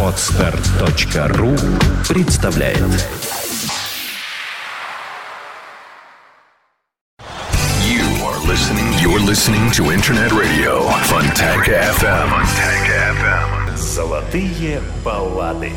Отстар.ру представляет You are listening, you're listening to Internet Radio Fantaka FM. Fantaka FM. Золотые баллады.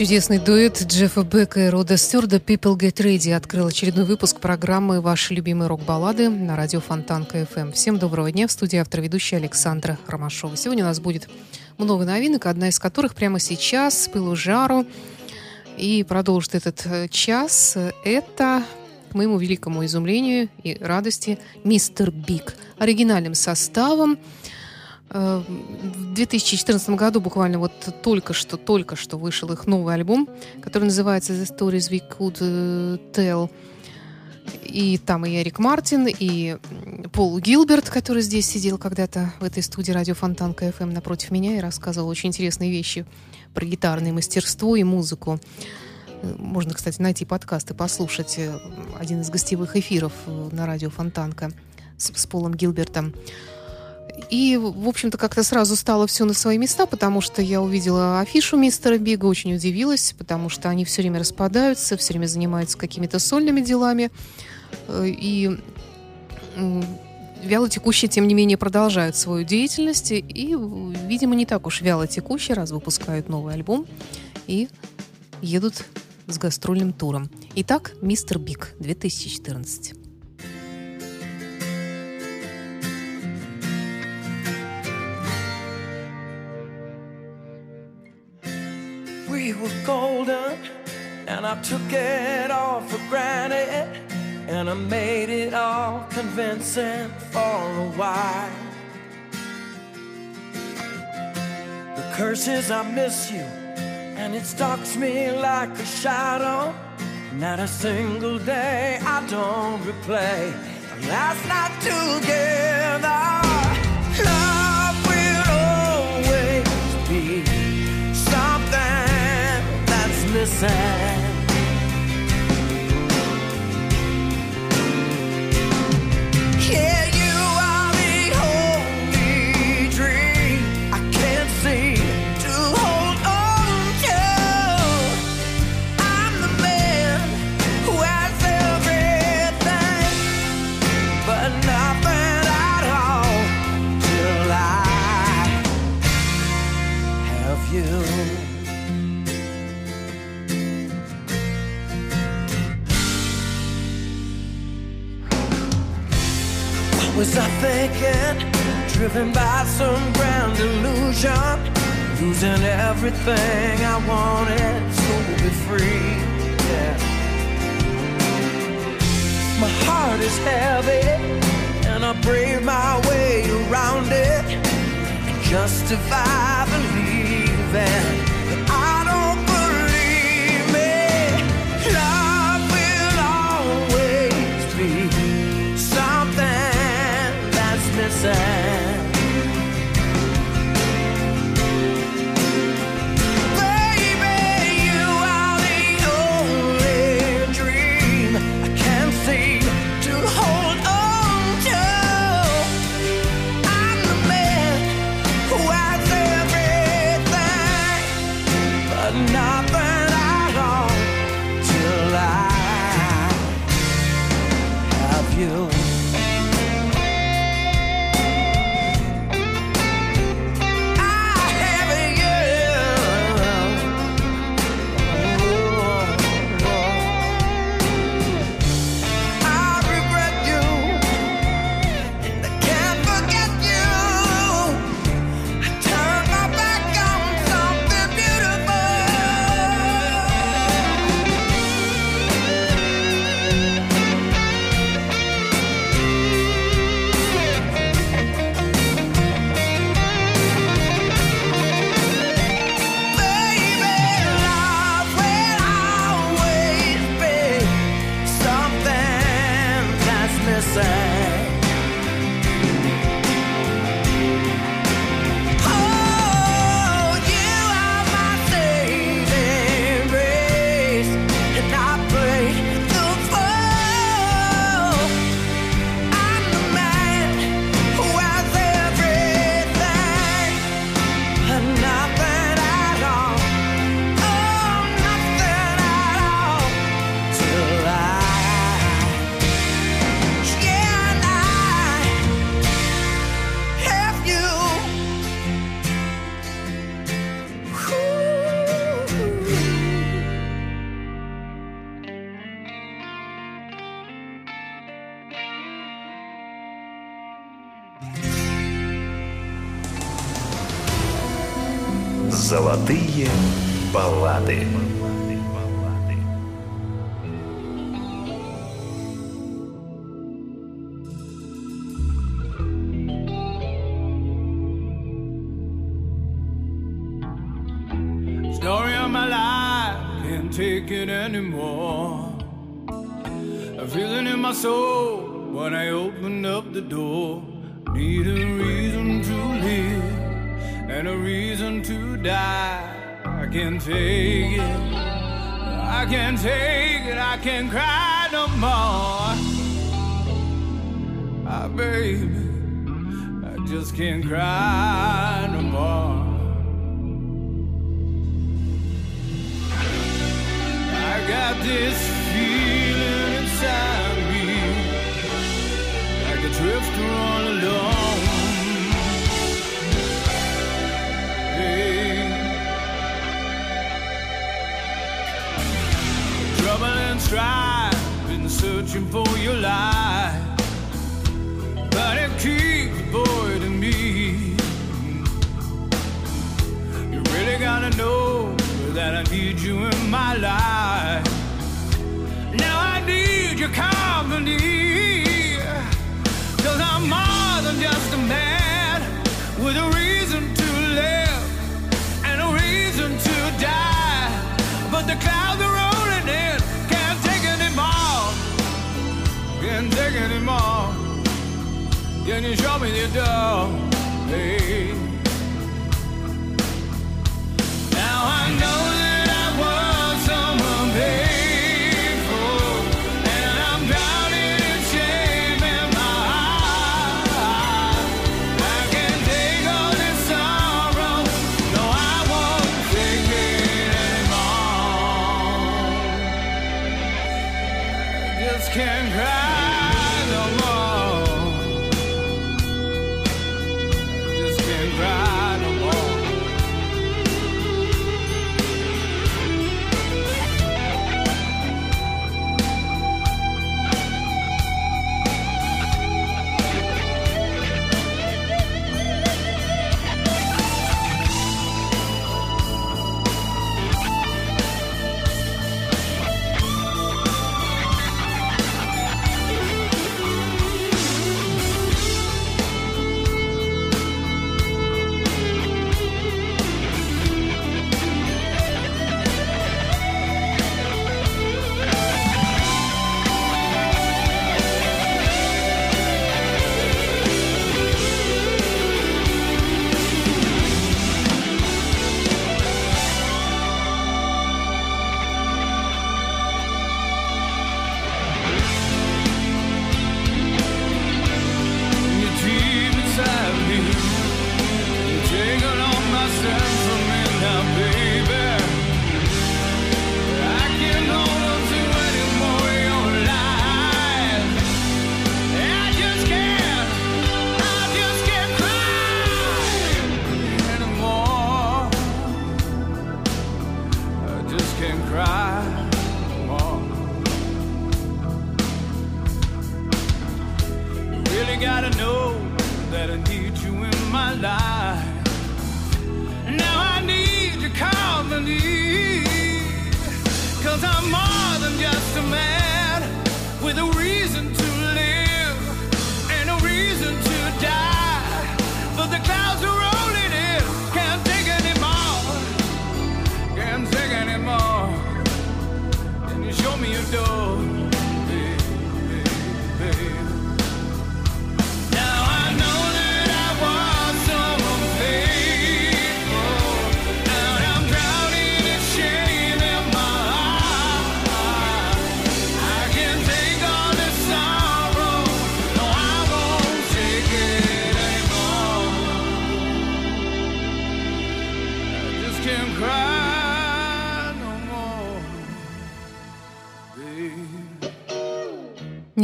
Чудесный дуэт Джеффа Бека и Рода Стюарта «People Get Ready» открыл очередной выпуск программы «Ваши любимые рок-баллады» на радио Фонтанка FM. Всем доброго дня. В студии автор ведущая Александра Ромашова. Сегодня у нас будет много новинок, одна из которых прямо сейчас, с пылу жару, и продолжит этот э, час. Это, к моему великому изумлению и радости, «Mr. Big» оригинальным составом – в 2014 году буквально вот только что, только что вышел их новый альбом, который называется The Stories We Could э, Tell. И там и Эрик Мартин, и Пол Гилберт, который здесь сидел когда-то в этой студии радио Фонтанка FM напротив меня и рассказывал очень интересные вещи про гитарное мастерство и музыку. Можно, кстати, найти подкаст и послушать э, один из гостевых эфиров э, на радио Фонтанка с, с Полом Гилбертом. И, в общем-то, как-то сразу стало все на свои места, потому что я увидела афишу мистера Бига, очень удивилась, потому что они все время распадаются, все время занимаются какими-то сольными делами. Э, и вяло текущие, тем не менее, продолжают свою деятельность. И, видимо, не так уж вяло текущие, раз выпускают новый альбом и едут с гастрольным туром. Итак, «Мистер Биг» 2014. We were golden, and I took it all for granted, and I made it all convincing for a while. The curse is I miss you, and it stalks me like a shadow. Not a single day I don't replay the last night together. Love in the. Was I thinking? Driven by some grand illusion, losing everything I wanted to be free. Yeah. My heart is heavy, and I brave my way around it. Justify believing looking for show me the door.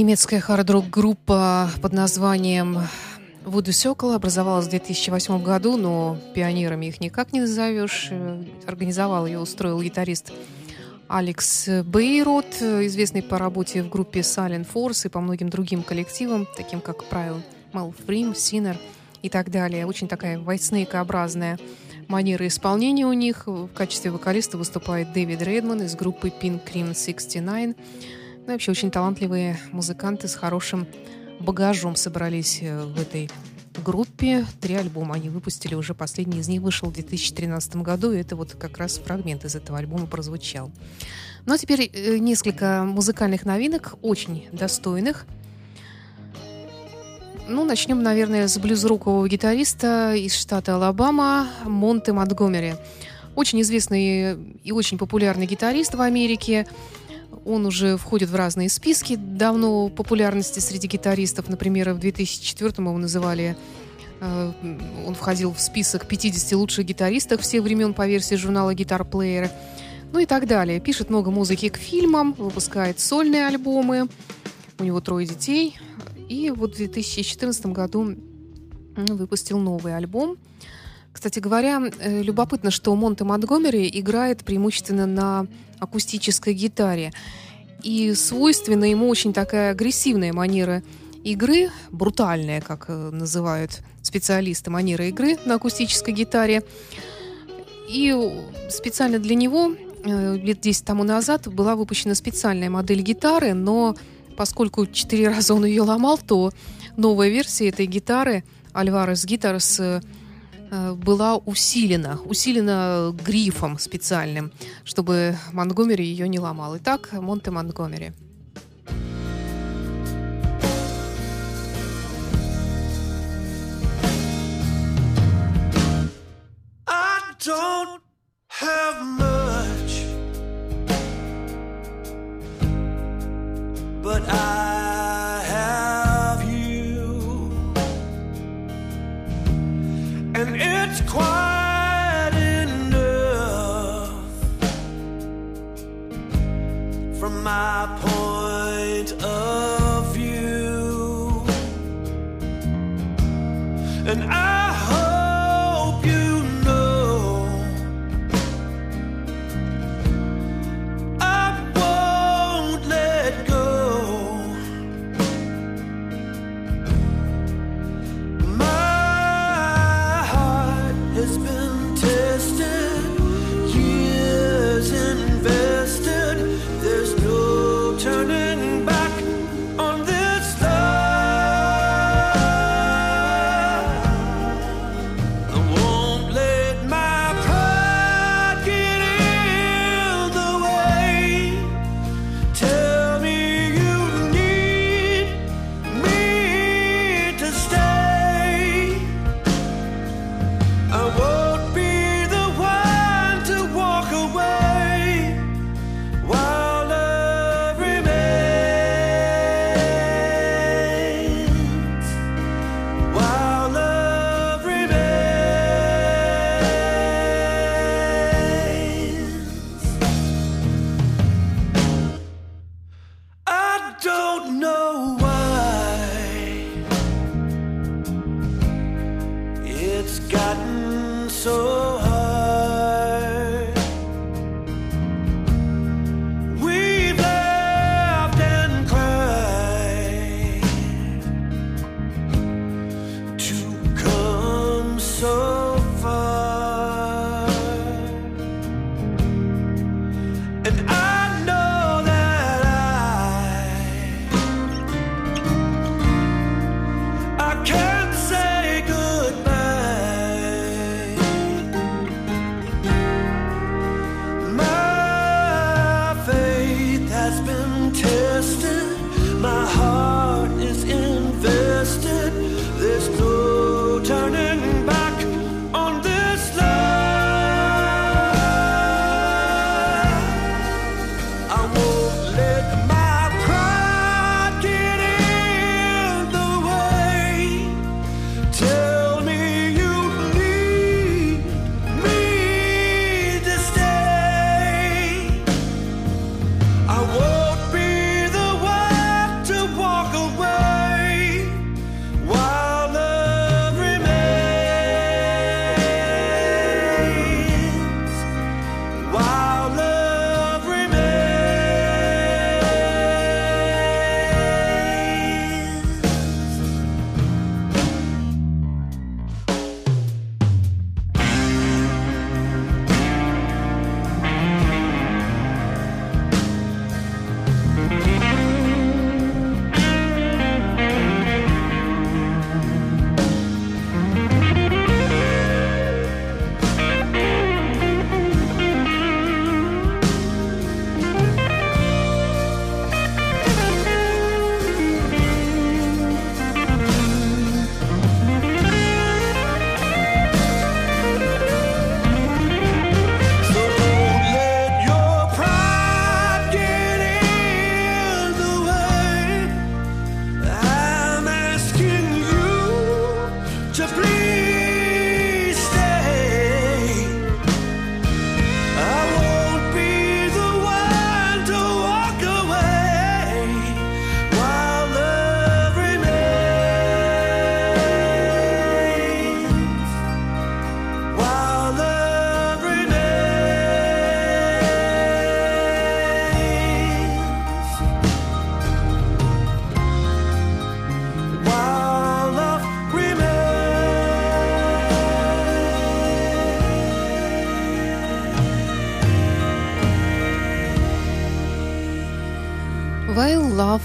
немецкая хард-рок группа под названием Вуду Сёкла образовалась в 2008 году, но пионерами их никак не назовешь. Э, организовал ее, устроил гитарист Алекс Бейрот, известный по работе в группе Silent Force и по многим другим коллективам, таким как Правил Малфрим, Синер и так далее. Очень такая вайснейкообразная манера исполнения у них. В качестве вокалиста выступает Дэвид Редман из группы Pink Cream 69. Ну, вообще очень талантливые музыканты с хорошим багажом собрались э, в этой группе. Три альбома они выпустили уже. Последний из них вышел в 2013 году, и это вот как раз фрагмент из этого альбома прозвучал. Ну а теперь э, несколько музыкальных новинок, очень достойных. Ну, начнем, наверное, с блюзрукового гитариста из штата Алабама Монте Монтгомери. Очень известный и очень популярный гитарист в Америке. Он уже входит в разные списки давно популярности среди гитаристов. Например, в 2004 его называли э, он входил в список 50 лучших гитаристов всех времен по версии журнала Guitar Player. Ну и так далее. Пишет много музыки к фильмам, выпускает сольные альбомы. У него трое детей. И вот в 2014 году выпустил новый альбом. Кстати говоря, э, любопытно, что Монте Монтгомери играет преимущественно на акустической гитаре. И свойственна ему очень такая агрессивная манера игры, брутальная, как э, называют специалисты, манера игры на акустической гитаре. И специально для него э, лет 10 тому назад была выпущена специальная модель гитары, но поскольку четыре раза он ее ломал, то новая версия этой гитары Альварес Э, была усилена, усилена грифом специальным, чтобы Монгомери ее не ломал. Итак, Монте Монгомери.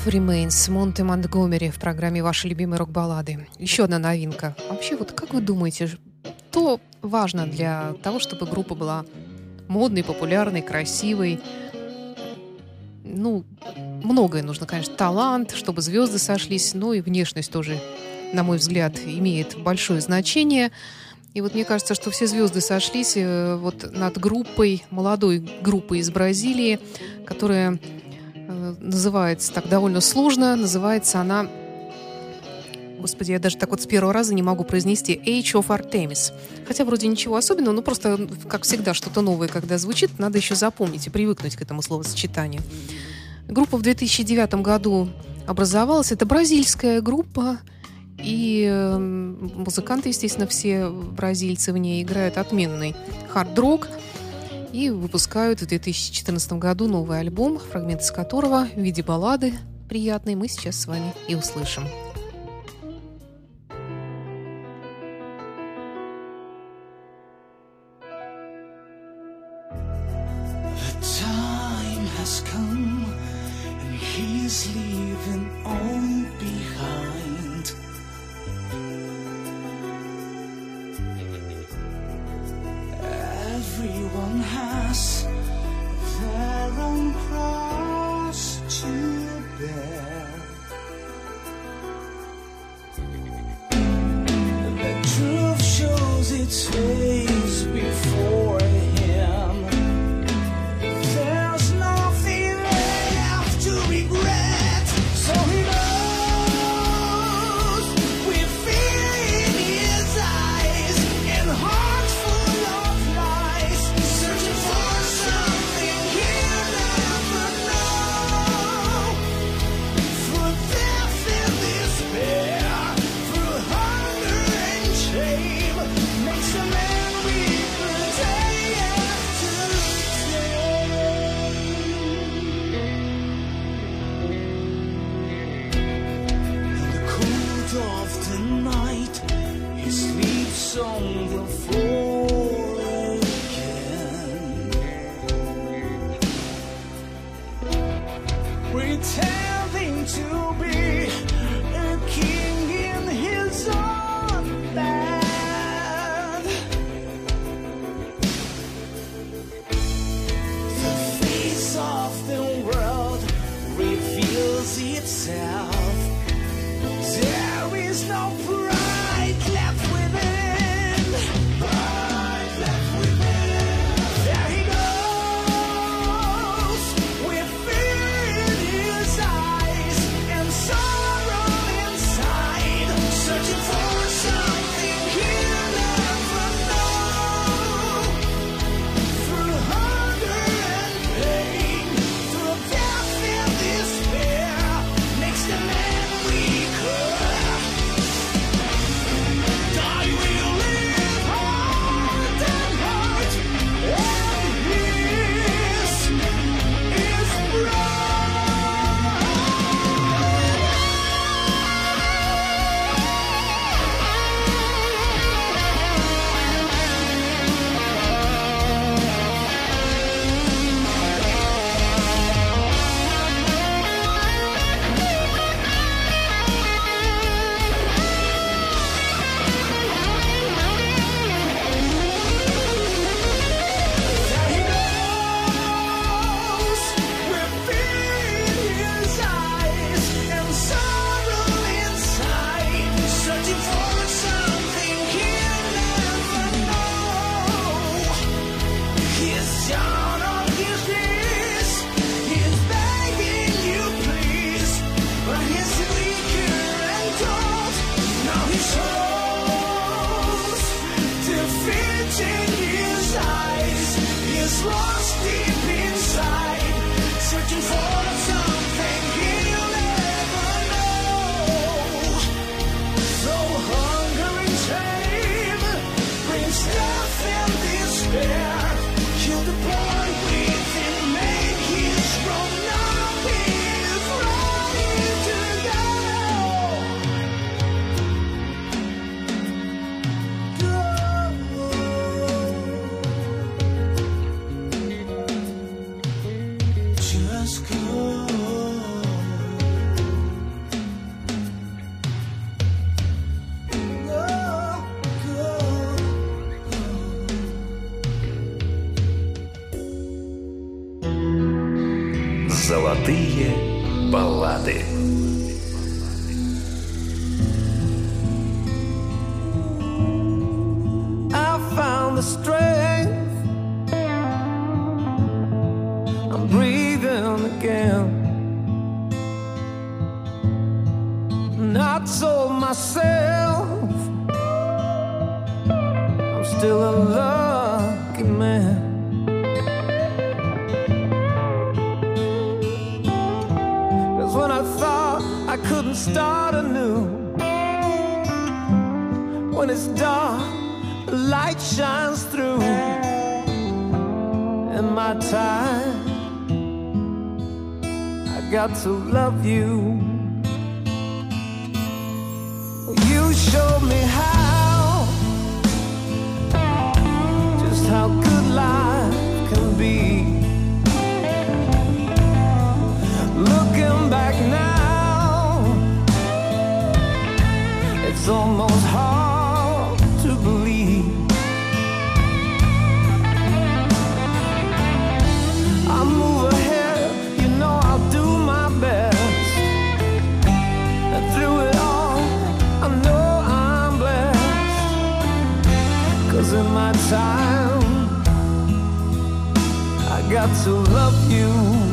Remains Монте Монтгомери в программе «Ваши любимые рок-баллады». Еще одна новинка. Вообще, вот как вы думаете, что важно для того, чтобы группа была модной, популярной, красивой? Ну, многое нужно, конечно. Талант, чтобы звезды сошлись, но и внешность тоже, на мой взгляд, имеет большое значение. И вот мне кажется, что все звезды сошлись э, вот над группой, молодой группой из Бразилии, которая называется так довольно сложно. Называется она Господи, я даже так вот с первого раза не могу произнести Age of Artemis. Хотя вроде ничего особенного, но просто, как всегда, что-то новое, когда звучит, надо еще запомнить и привыкнуть к этому словосочетанию. Группа в 2009 году образовалась. Это бразильская группа, и э, музыканты, естественно, все бразильцы в ней играют отменный хард-рок – и выпускают в 2014 году новый альбом, фрагмент из которого в виде баллады приятной мы сейчас с вами и услышим. Got to love you.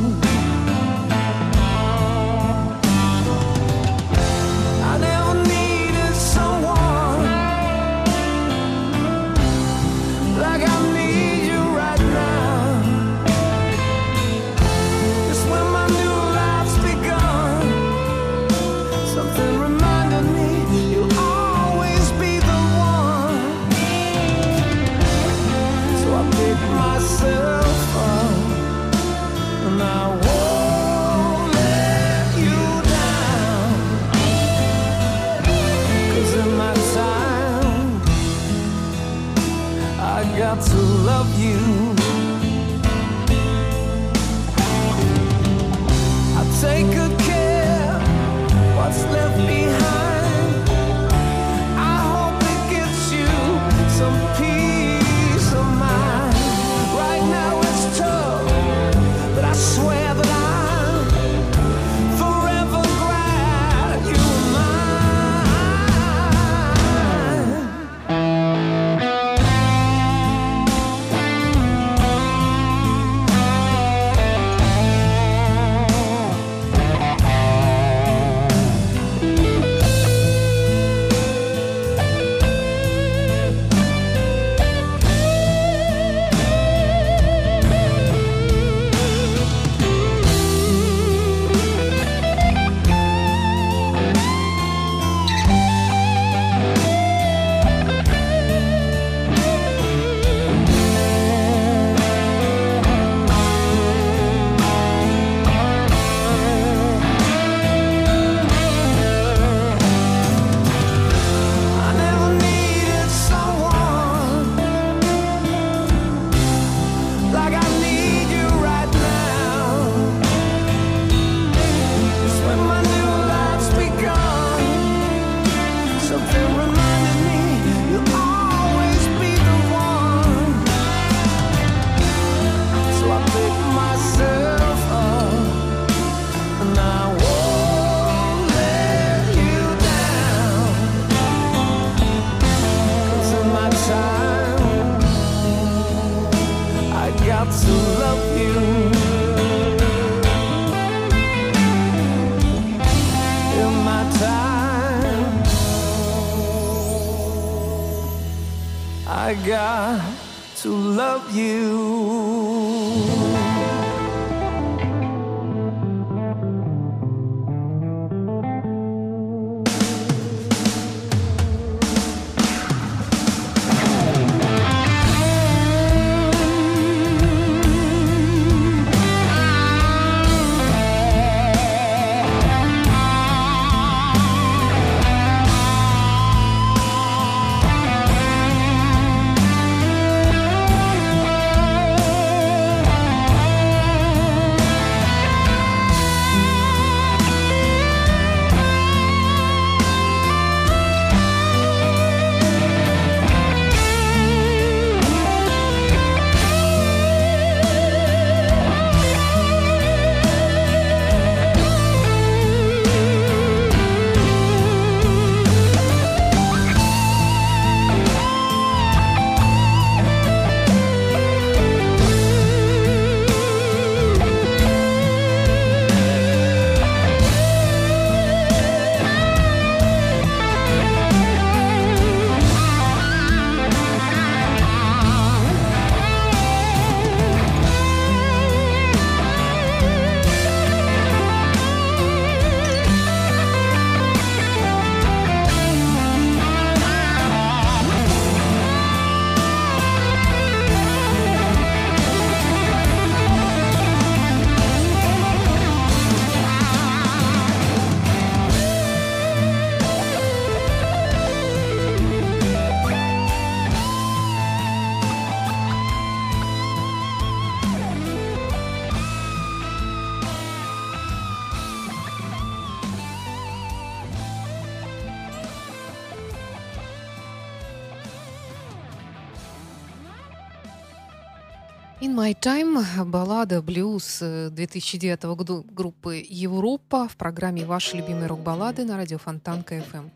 In My Time – баллада блюз 2009 э, года группы Европа в программе «Ваши любимые рок-баллады» на радио Фонтанка FM.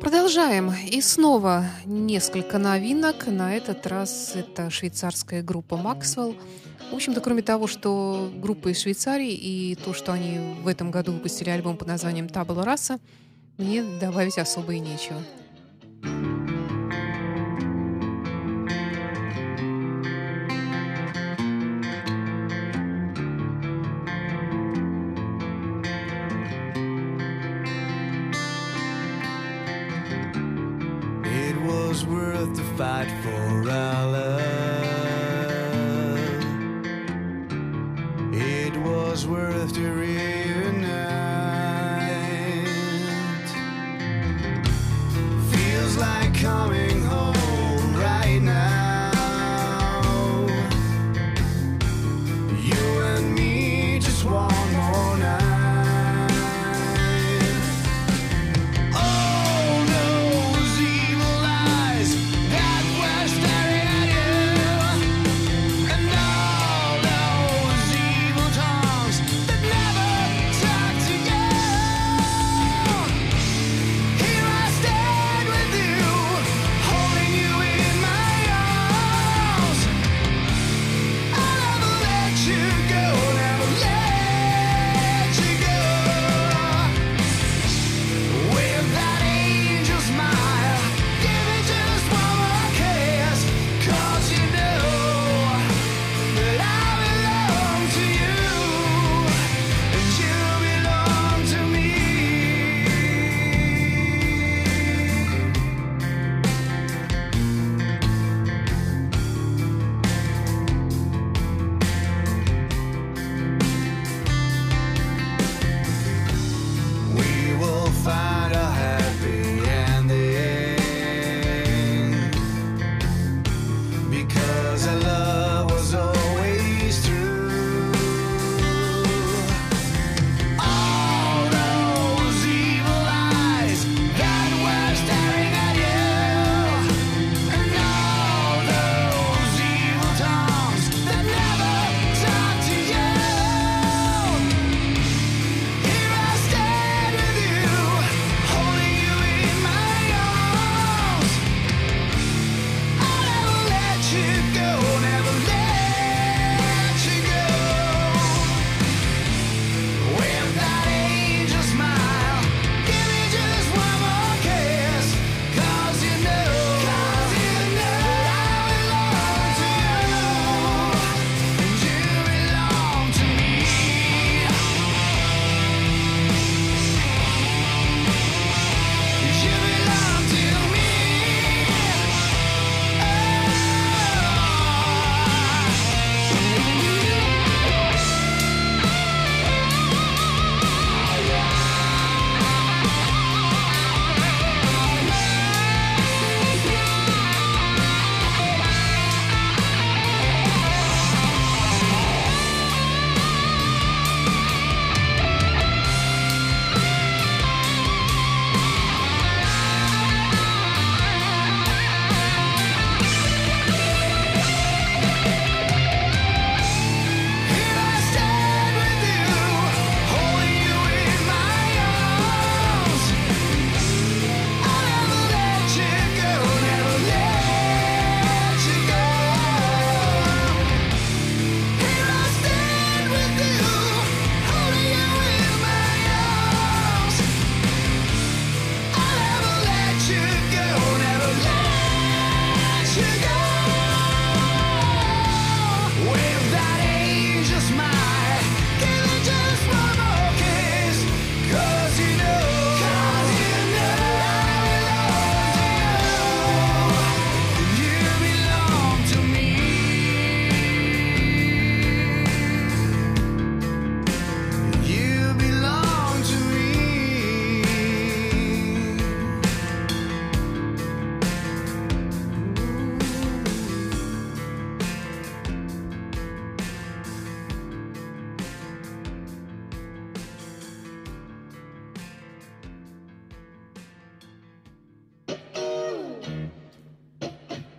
Продолжаем. И снова несколько новинок. На этот раз это швейцарская группа Maxwell. В общем-то, кроме того, что группа из Швейцарии и то, что они в этом году выпустили альбом под названием «Табла раса», мне добавить особо и нечего. Coming home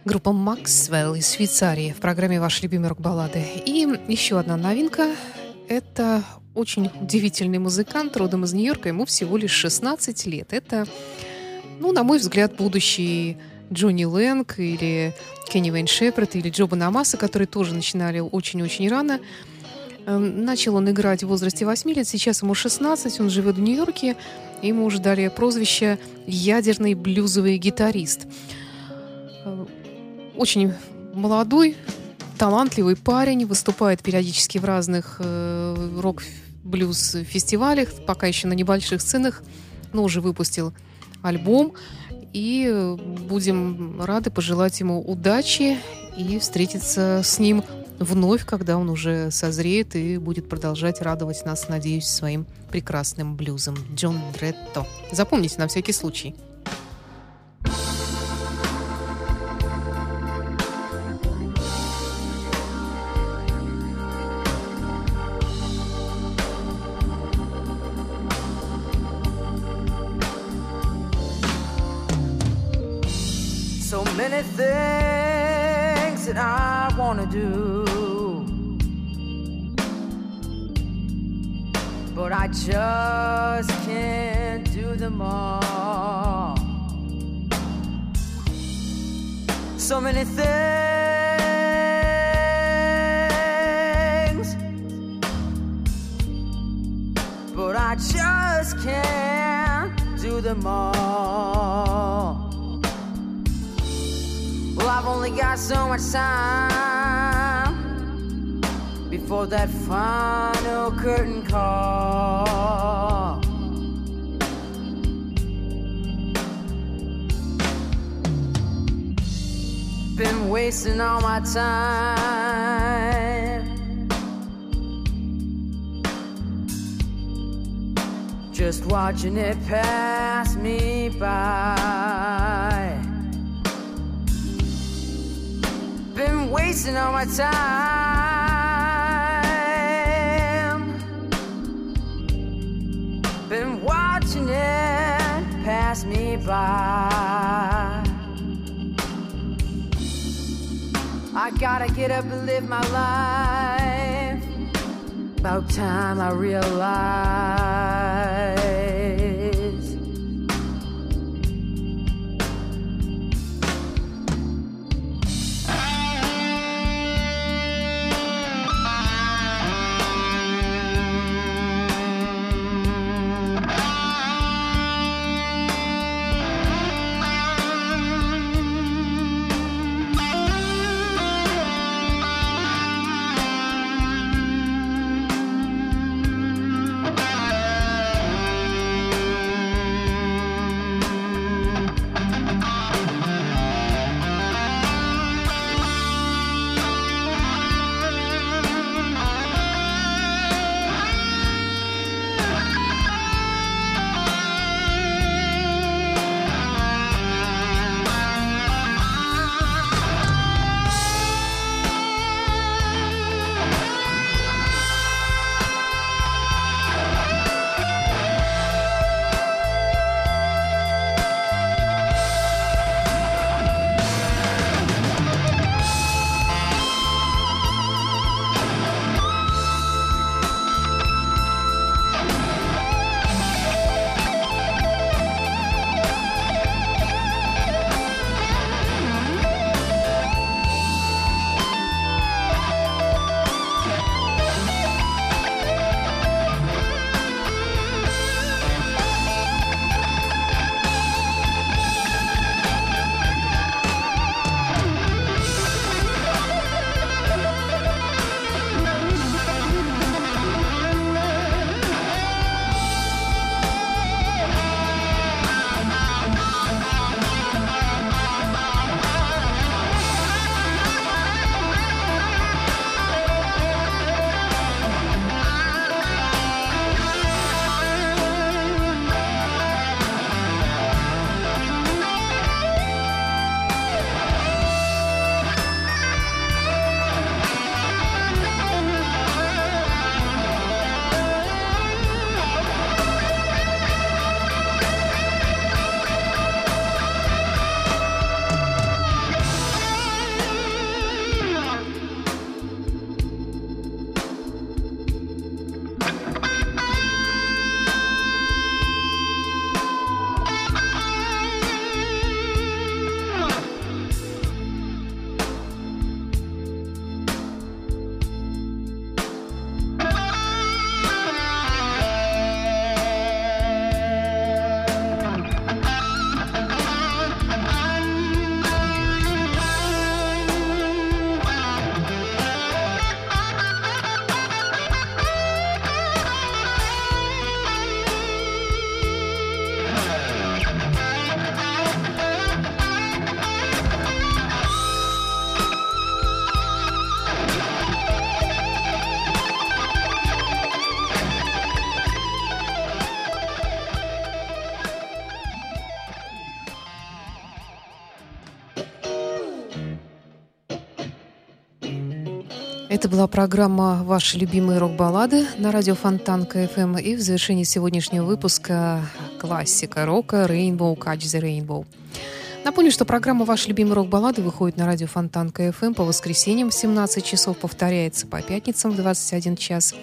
Группа Максвелл из Швейцарии в программе «Ваши любимые рок-баллады». И еще одна новинка – это очень удивительный музыкант, родом из Нью-Йорка, ему всего лишь 16 лет. Это, ну, на мой взгляд, будущий Джонни Лэнг или Кенни Вейн Шепард или Джоба Намаса, которые тоже начинали очень-очень рано. Эм, начал он играть в возрасте 8 лет, сейчас ему 16, он живет в Нью-Йорке, ему уже дали прозвище «ядерный блюзовый гитарист». Э, очень молодой, талантливый парень, выступает периодически в разных э, рок-блюз-фестивалях, пока еще на небольших сценах, но уже выпустил альбом. И будем рады пожелать ему удачи и встретиться с ним вновь, когда он уже созреет и будет продолжать радовать нас, надеюсь, своим прекрасным блюзом. Джон Дретто. Запомните на всякий случай. Do. But I just can't do them all. So many things. But I just can't do them all. Well, I've only got so much time before that final curtain call. Been wasting all my time. Just watching it pass me by. Been wasting all my time. I gotta get up and live my life. About time I realize. Это была программа «Ваши любимые рок-баллады» на радио Фонтанка FM. И в завершении сегодняшнего выпуска классика рока «Rainbow Catch the Rainbow». Напомню, что программа «Ваши любимые рок-баллады» выходит на радио Фонтанка FM по воскресеньям в 17 часов, повторяется по пятницам в 21 час.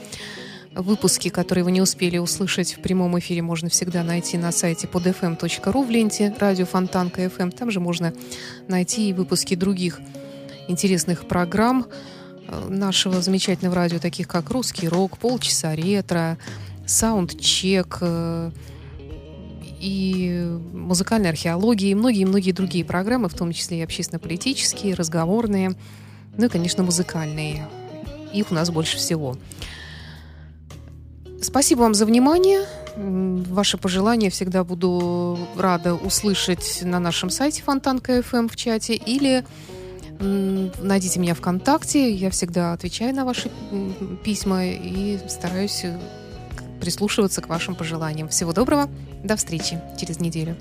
Выпуски, которые вы не успели услышать в прямом эфире, можно всегда найти на сайте podfm.ru в ленте радио Фонтанка FM. Там же можно найти и выпуски других интересных программ, нашего замечательного радио, таких как «Русский рок», «Полчаса ретро», «Саундчек», э, и музыкальная археология, и многие-многие другие программы, в том числе и общественно-политические, разговорные, ну и, конечно, музыкальные. Их у нас больше всего. Спасибо вам за внимание. Ваши пожелания всегда буду рада услышать на нашем сайте Фонтанка FM в чате или Найдите меня ВКонтакте, я всегда отвечаю на ваши письма и стараюсь э, прислушиваться к вашим пожеланиям. Всего доброго, до встречи через неделю.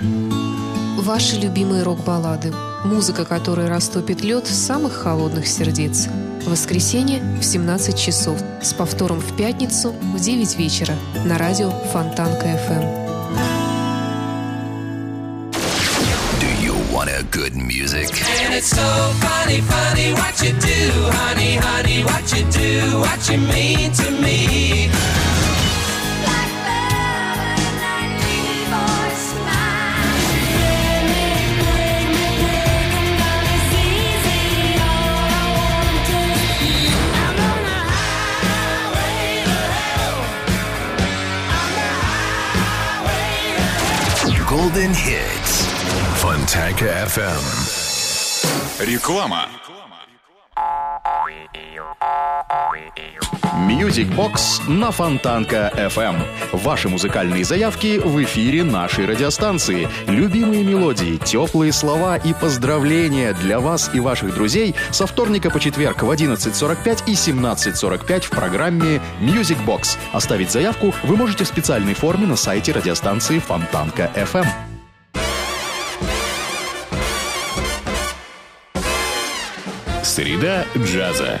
Ваши любимые рок-баллады. Музыка, которая растопит лед самых холодных сердец. воскресенье в 17 часов. С повтором в пятницу в 9 вечера на радио Фонтанка FM. good music. And it's so funny, funny what you do, honey, honey, what you do, what you mean to me. Golden Hits. Fontanka FM. Реклама. Music Box на Фонтанка FM. Ваши музыкальные заявки в эфире нашей радиостанции. Любимые мелодии, теплые слова и поздравления для вас и ваших друзей со вторника по четверг в 11.45 и 17.45 в программе Music Box. Оставить заявку вы можете в специальной форме на сайте радиостанции Фонтанка FM. Среда джаза.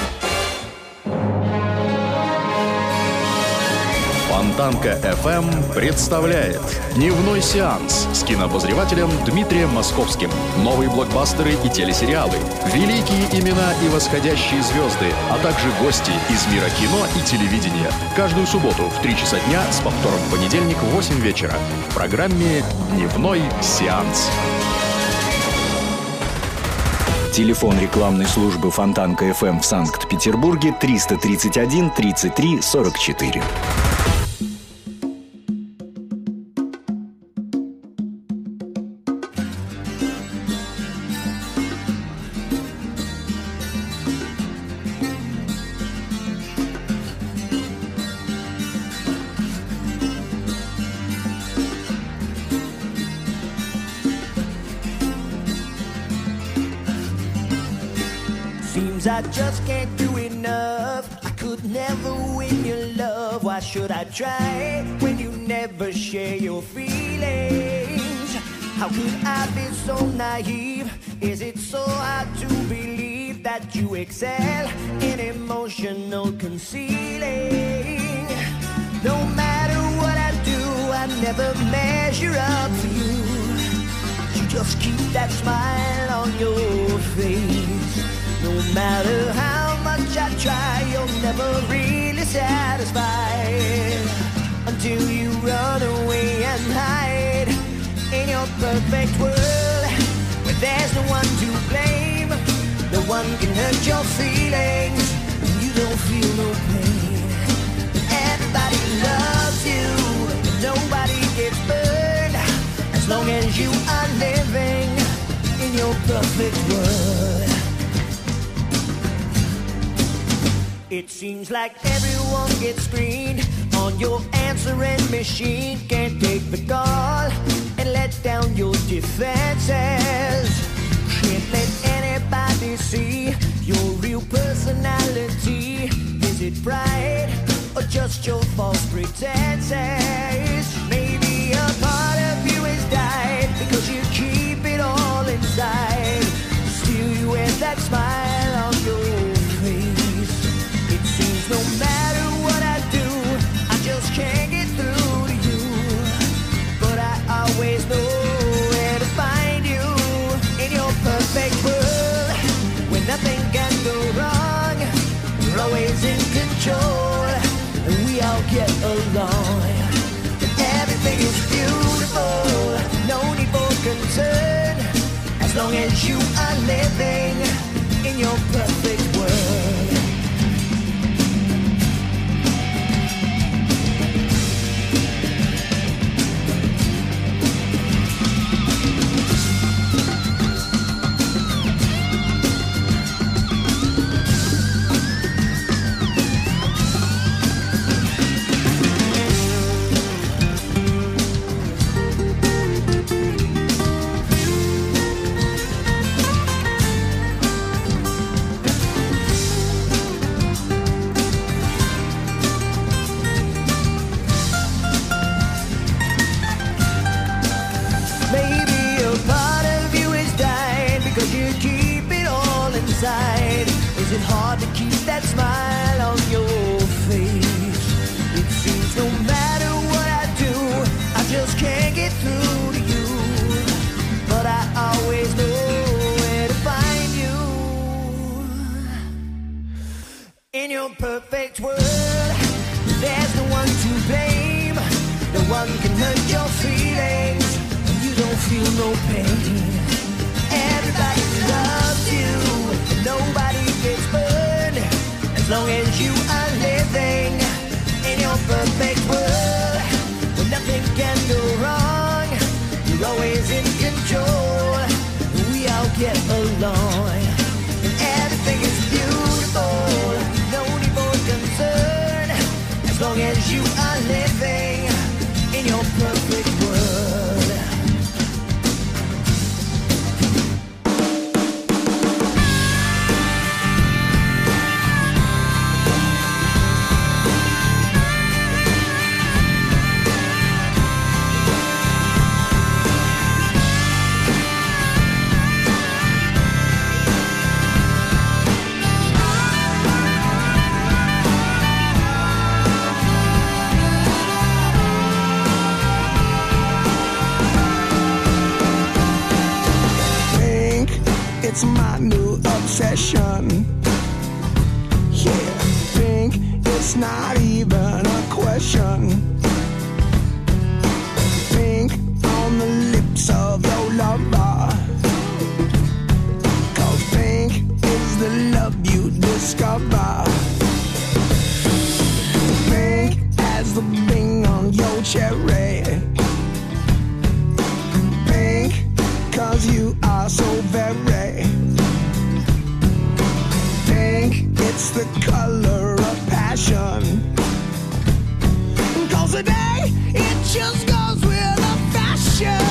Фонтанка FM представляет Дневной сеанс с кинообозревателем Дмитрием Московским. Новые блокбастеры и телесериалы, великие имена и восходящие звезды, а также гости из мира кино и телевидения. Каждую субботу в 3 часа дня с повтором в понедельник в 8 вечера в программе Дневной сеанс. Телефон рекламной службы Фонтанка FM в Санкт-Петербурге 331 33 44. Just can't do enough. I could never win your love. Why should I try when you never share your feelings? How could I be so naive? Is it so hard to believe that you excel in emotional concealing? No matter what I do, I never measure up to you. You just keep that smile on your face. No matter how much I try, you're never really satisfied until you run away and hide in your perfect world where there's no one to blame. No one can hurt your feelings. and You don't feel no pain. Everybody loves you. Nobody gets burned as long as you are living in your perfect world. It seems like everyone gets screened on your answering machine. Can't take the call and let down your defenses. Can't let anybody see your real personality. Is it pride or just your false pretenses? Maybe a part of you has died because you keep it all inside. Still, you wear that smile on your As long as you are living in your perfect Is it hard to keep that smile on your face? It seems no matter what I do, I just can't get through to you. But I always know where to find you. In your perfect world, there's no one to blame. No one can hurt your feelings. You don't feel no pain. Everybody loves you. Nobody long as you are living in your perfect world where nothing can go wrong. You're always in control. We all get along. And everything is beautiful. No need for concern as long as you are living in your perfect world. session. The color of passion. Cause today it just goes with the fashion